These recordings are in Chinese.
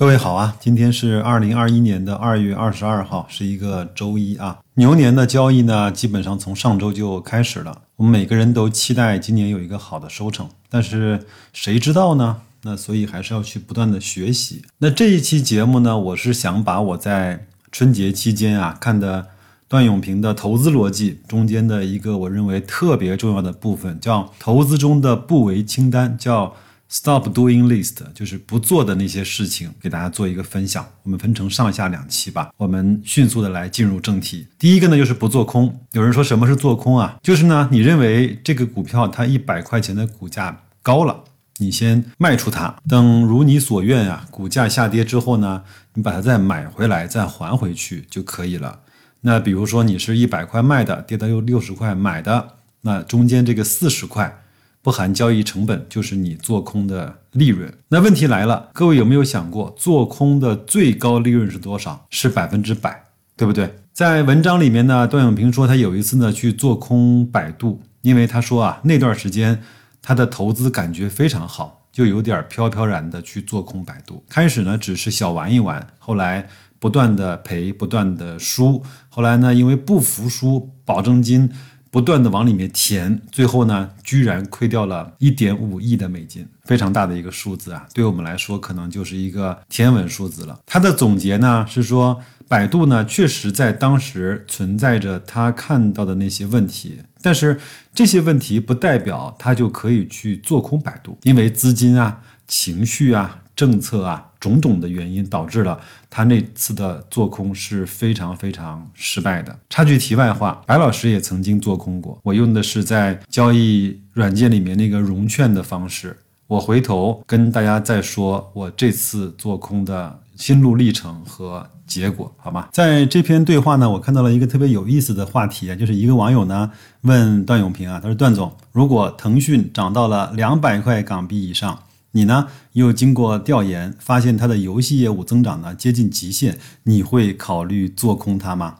各位好啊，今天是二零二一年的二月二十二号，是一个周一啊。牛年的交易呢，基本上从上周就开始了。我们每个人都期待今年有一个好的收成，但是谁知道呢？那所以还是要去不断的学习。那这一期节目呢，我是想把我在春节期间啊看的段永平的投资逻辑中间的一个我认为特别重要的部分，叫投资中的不为清单，叫。Stop doing list 就是不做的那些事情，给大家做一个分享。我们分成上下两期吧。我们迅速的来进入正题。第一个呢，就是不做空。有人说什么是做空啊？就是呢，你认为这个股票它一百块钱的股价高了，你先卖出它，等如你所愿啊，股价下跌之后呢，你把它再买回来，再还回去就可以了。那比如说你是一百块卖的，跌到又六十块买的，那中间这个四十块。不含交易成本，就是你做空的利润。那问题来了，各位有没有想过，做空的最高利润是多少？是百分之百，对不对？在文章里面呢，段永平说他有一次呢去做空百度，因为他说啊那段时间他的投资感觉非常好，就有点飘飘然的去做空百度。开始呢只是小玩一玩，后来不断的赔，不断的输，后来呢因为不服输，保证金。不断的往里面填，最后呢，居然亏掉了一点五亿的美金，非常大的一个数字啊！对我们来说，可能就是一个天文数字了。他的总结呢是说，百度呢确实在当时存在着他看到的那些问题，但是这些问题不代表他就可以去做空百度，因为资金啊、情绪啊。政策啊，种种的原因导致了他那次的做空是非常非常失败的。插句题外话，白老师也曾经做空过，我用的是在交易软件里面那个融券的方式。我回头跟大家再说我这次做空的心路历程和结果，好吗？在这篇对话呢，我看到了一个特别有意思的话题啊，就是一个网友呢问段永平啊，他说段总，如果腾讯涨到了两百块港币以上。你呢？又经过调研发现它的游戏业务增长呢接近极限，你会考虑做空它吗？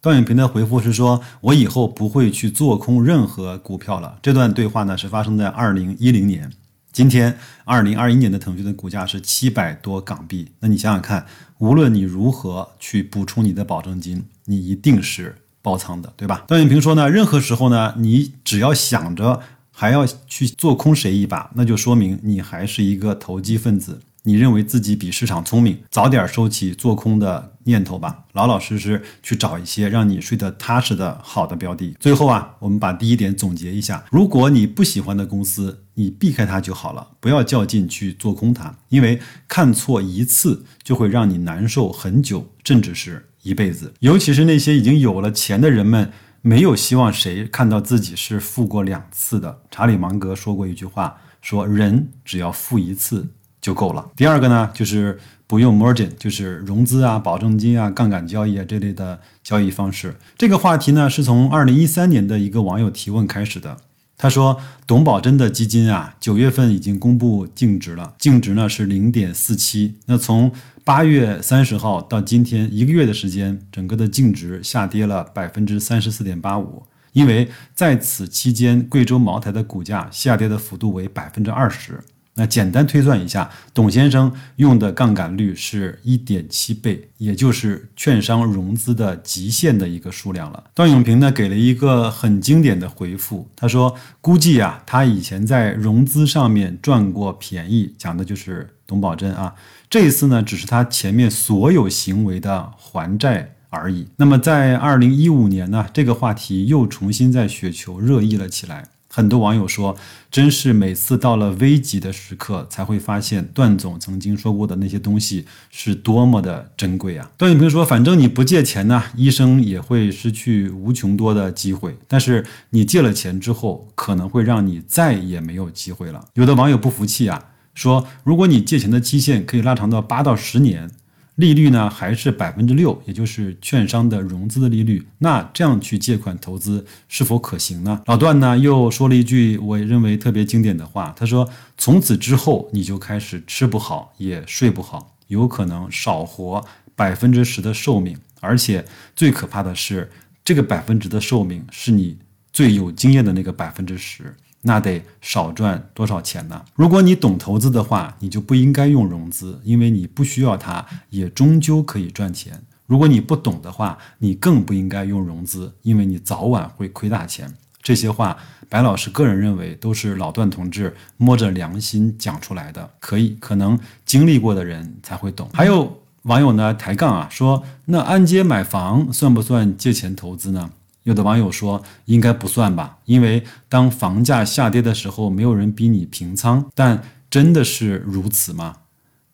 段永平的回复是说：“我以后不会去做空任何股票了。”这段对话呢是发生在二零一零年。今天二零二一年的腾讯的股价是七百多港币。那你想想看，无论你如何去补充你的保证金，你一定是爆仓的，对吧？段永平说呢，任何时候呢，你只要想着。还要去做空谁一把，那就说明你还是一个投机分子。你认为自己比市场聪明，早点收起做空的念头吧，老老实实去找一些让你睡得踏实的好的标的。最后啊，我们把第一点总结一下：如果你不喜欢的公司，你避开它就好了，不要较劲去做空它，因为看错一次就会让你难受很久，甚至是一辈子。尤其是那些已经有了钱的人们。没有希望谁看到自己是负过两次的。查理芒格说过一句话，说人只要负一次就够了。第二个呢，就是不用 margin，就是融资啊、保证金啊、杠杆交易啊这类的交易方式。这个话题呢，是从二零一三年的一个网友提问开始的。他说，董宝珍的基金啊，九月份已经公布净值了，净值呢是零点四七。那从八月三十号到今天一个月的时间，整个的净值下跌了百分之三十四点八五。因为在此期间，贵州茅台的股价下跌的幅度为百分之二十。那简单推算一下，董先生用的杠杆率是一点七倍，也就是券商融资的极限的一个数量了。段永平呢给了一个很经典的回复，他说：“估计啊，他以前在融资上面赚过便宜，讲的就是董宝珍啊。”这一次呢，只是他前面所有行为的还债而已。那么，在二零一五年呢，这个话题又重新在雪球热议了起来。很多网友说，真是每次到了危急的时刻，才会发现段总曾经说过的那些东西是多么的珍贵啊！段永平说：“反正你不借钱呢，医生也会失去无穷多的机会；但是你借了钱之后，可能会让你再也没有机会了。”有的网友不服气啊。说，如果你借钱的期限可以拉长到八到十年，利率呢还是百分之六，也就是券商的融资的利率，那这样去借款投资是否可行呢？老段呢又说了一句我认为特别经典的话，他说：“从此之后你就开始吃不好也睡不好，有可能少活百分之十的寿命，而且最可怕的是，这个百分之的寿命是你最有经验的那个百分之十。”那得少赚多少钱呢？如果你懂投资的话，你就不应该用融资，因为你不需要它，也终究可以赚钱。如果你不懂的话，你更不应该用融资，因为你早晚会亏大钱。这些话，白老师个人认为都是老段同志摸着良心讲出来的，可以，可能经历过的人才会懂。还有网友呢抬杠啊，说那按揭买房算不算借钱投资呢？有的网友说应该不算吧，因为当房价下跌的时候，没有人逼你平仓。但真的是如此吗？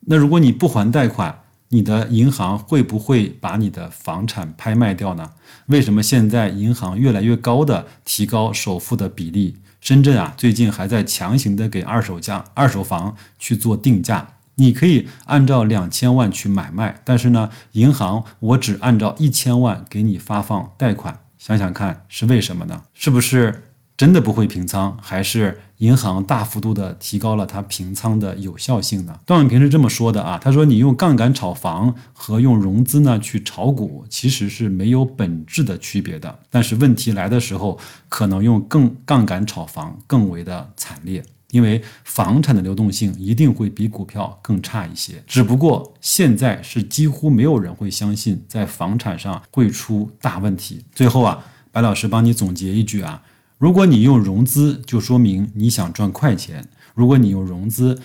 那如果你不还贷款，你的银行会不会把你的房产拍卖掉呢？为什么现在银行越来越高的提高首付的比例？深圳啊，最近还在强行的给二手价、二手房去做定价。你可以按照两千万去买卖，但是呢，银行我只按照一千万给你发放贷款。想想看是为什么呢？是不是真的不会平仓，还是银行大幅度的提高了它平仓的有效性呢？段永平是这么说的啊，他说你用杠杆炒房和用融资呢去炒股其实是没有本质的区别的，但是问题来的时候，可能用更杠杆炒房更为的惨烈。因为房产的流动性一定会比股票更差一些，只不过现在是几乎没有人会相信在房产上会出大问题。最后啊，白老师帮你总结一句啊，如果你用融资，就说明你想赚快钱；如果你用融资，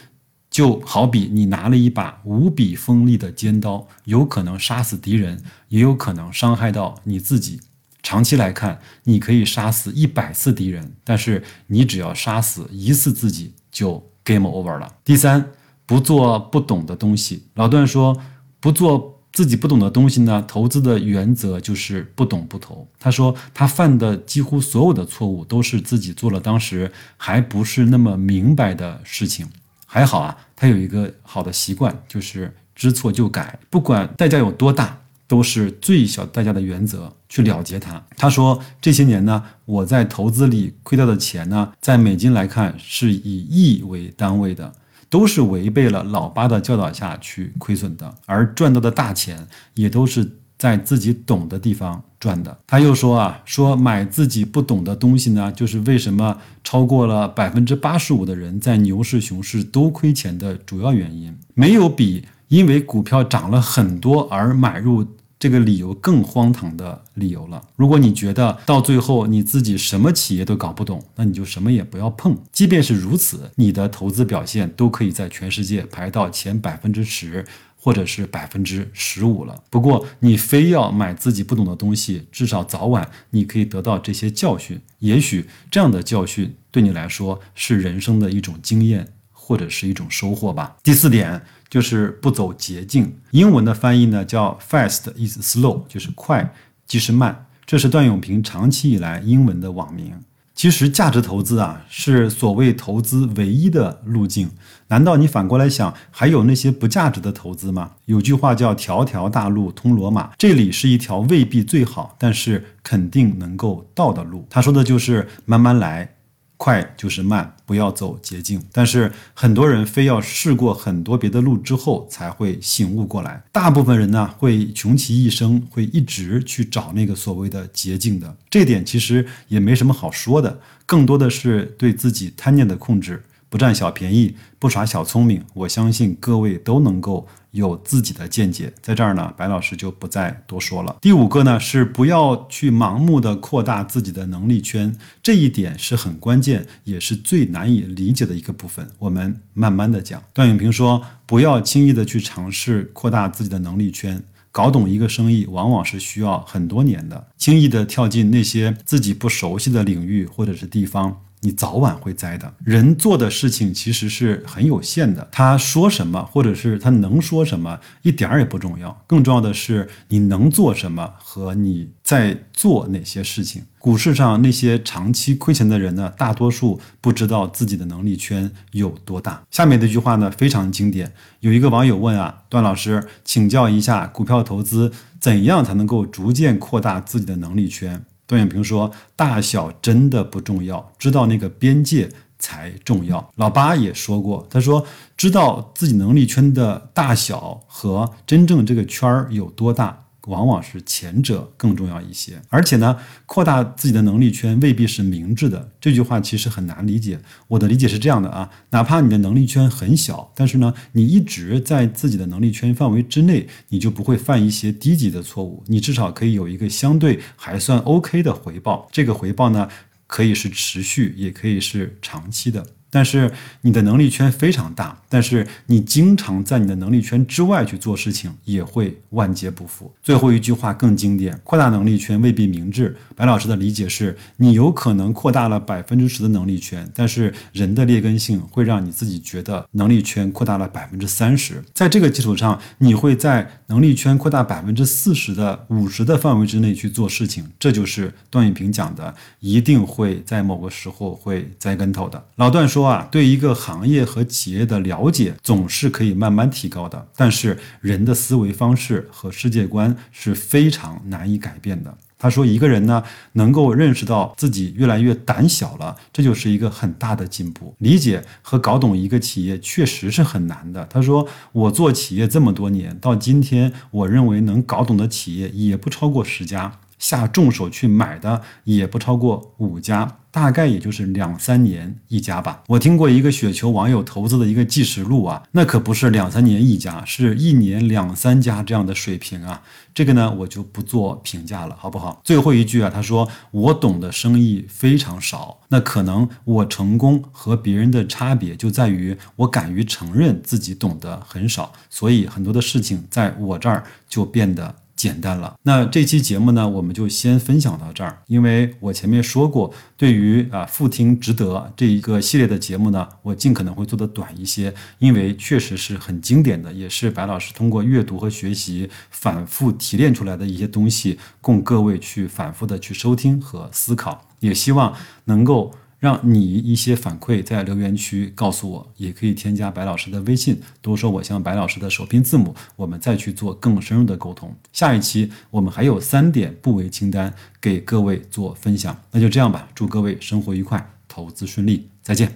就好比你拿了一把无比锋利的尖刀，有可能杀死敌人，也有可能伤害到你自己。长期来看，你可以杀死一百次敌人，但是你只要杀死一次自己，就 game over 了。第三，不做不懂的东西。老段说，不做自己不懂的东西呢，投资的原则就是不懂不投。他说，他犯的几乎所有的错误都是自己做了当时还不是那么明白的事情。还好啊，他有一个好的习惯，就是知错就改，不管代价有多大。都是最小代价的原则去了结它。他说这些年呢，我在投资里亏掉的钱呢，在美金来看是以亿为单位的，都是违背了老八的教导下去亏损的，而赚到的大钱也都是在自己懂的地方赚的。他又说啊，说买自己不懂的东西呢，就是为什么超过了百分之八十五的人在牛市熊市都亏钱的主要原因。没有比因为股票涨了很多而买入。这个理由更荒唐的理由了。如果你觉得到最后你自己什么企业都搞不懂，那你就什么也不要碰。即便是如此，你的投资表现都可以在全世界排到前百分之十，或者是百分之十五了。不过你非要买自己不懂的东西，至少早晚你可以得到这些教训。也许这样的教训对你来说是人生的一种经验，或者是一种收获吧。第四点。就是不走捷径，英文的翻译呢叫 fast is slow，就是快即是慢，这是段永平长期以来英文的网名。其实价值投资啊，是所谓投资唯一的路径。难道你反过来想，还有那些不价值的投资吗？有句话叫“条条大路通罗马”，这里是一条未必最好，但是肯定能够到的路。他说的就是慢慢来。快就是慢，不要走捷径。但是很多人非要试过很多别的路之后才会醒悟过来。大部分人呢，会穷其一生会一直去找那个所谓的捷径的。这点其实也没什么好说的，更多的是对自己贪念的控制。不占小便宜，不耍小聪明，我相信各位都能够有自己的见解。在这儿呢，白老师就不再多说了。第五个呢，是不要去盲目的扩大自己的能力圈，这一点是很关键，也是最难以理解的一个部分。我们慢慢的讲。段永平说，不要轻易的去尝试扩大自己的能力圈。搞懂一个生意，往往是需要很多年的。轻易的跳进那些自己不熟悉的领域或者是地方。你早晚会栽的。人做的事情其实是很有限的，他说什么，或者是他能说什么，一点儿也不重要。更重要的是你能做什么和你在做哪些事情。股市上那些长期亏钱的人呢，大多数不知道自己的能力圈有多大。下面这句话呢非常经典，有一个网友问啊，段老师，请教一下，股票投资怎样才能够逐渐扩大自己的能力圈？段永平说：“大小真的不重要，知道那个边界才重要。”老八也说过，他说：“知道自己能力圈的大小和真正这个圈儿有多大，往往是前者更重要一些。而且呢，扩大自己的能力圈未必是明智的。这句话其实很难理解。我的理解是这样的啊，哪怕你的能力圈很小，但是呢，你一直在自己的能力圈范围之内，你就不会犯一些低级的错误。你至少可以有一个相对还算 OK 的回报。这个回报呢，可以是持续，也可以是长期的。但是你的能力圈非常大，但是你经常在你的能力圈之外去做事情，也会万劫不复。最后一句话更经典：扩大能力圈未必明智。白老师的理解是，你有可能扩大了百分之十的能力圈，但是人的劣根性会让你自己觉得能力圈扩大了百分之三十，在这个基础上，你会在能力圈扩大百分之四十的五十的范围之内去做事情。这就是段永平讲的，一定会在某个时候会栽跟头的。老段说。对一个行业和企业的了解总是可以慢慢提高的，但是人的思维方式和世界观是非常难以改变的。他说，一个人呢能够认识到自己越来越胆小了，这就是一个很大的进步。理解和搞懂一个企业确实是很难的。他说，我做企业这么多年，到今天，我认为能搞懂的企业也不超过十家。下重手去买的也不超过五家，大概也就是两三年一家吧。我听过一个雪球网友投资的一个计时录啊，那可不是两三年一家，是一年两三家这样的水平啊。这个呢，我就不做评价了，好不好？最后一句啊，他说我懂的生意非常少，那可能我成功和别人的差别就在于我敢于承认自己懂得很少，所以很多的事情在我这儿就变得。简单了，那这期节目呢，我们就先分享到这儿。因为我前面说过，对于啊复听值得这一个系列的节目呢，我尽可能会做的短一些，因为确实是很经典的，也是白老师通过阅读和学习反复提炼出来的一些东西，供各位去反复的去收听和思考。也希望能够。让你一些反馈在留言区告诉我，也可以添加白老师的微信，多说我像白老师的首拼字母，我们再去做更深入的沟通。下一期我们还有三点不为清单给各位做分享，那就这样吧，祝各位生活愉快，投资顺利，再见。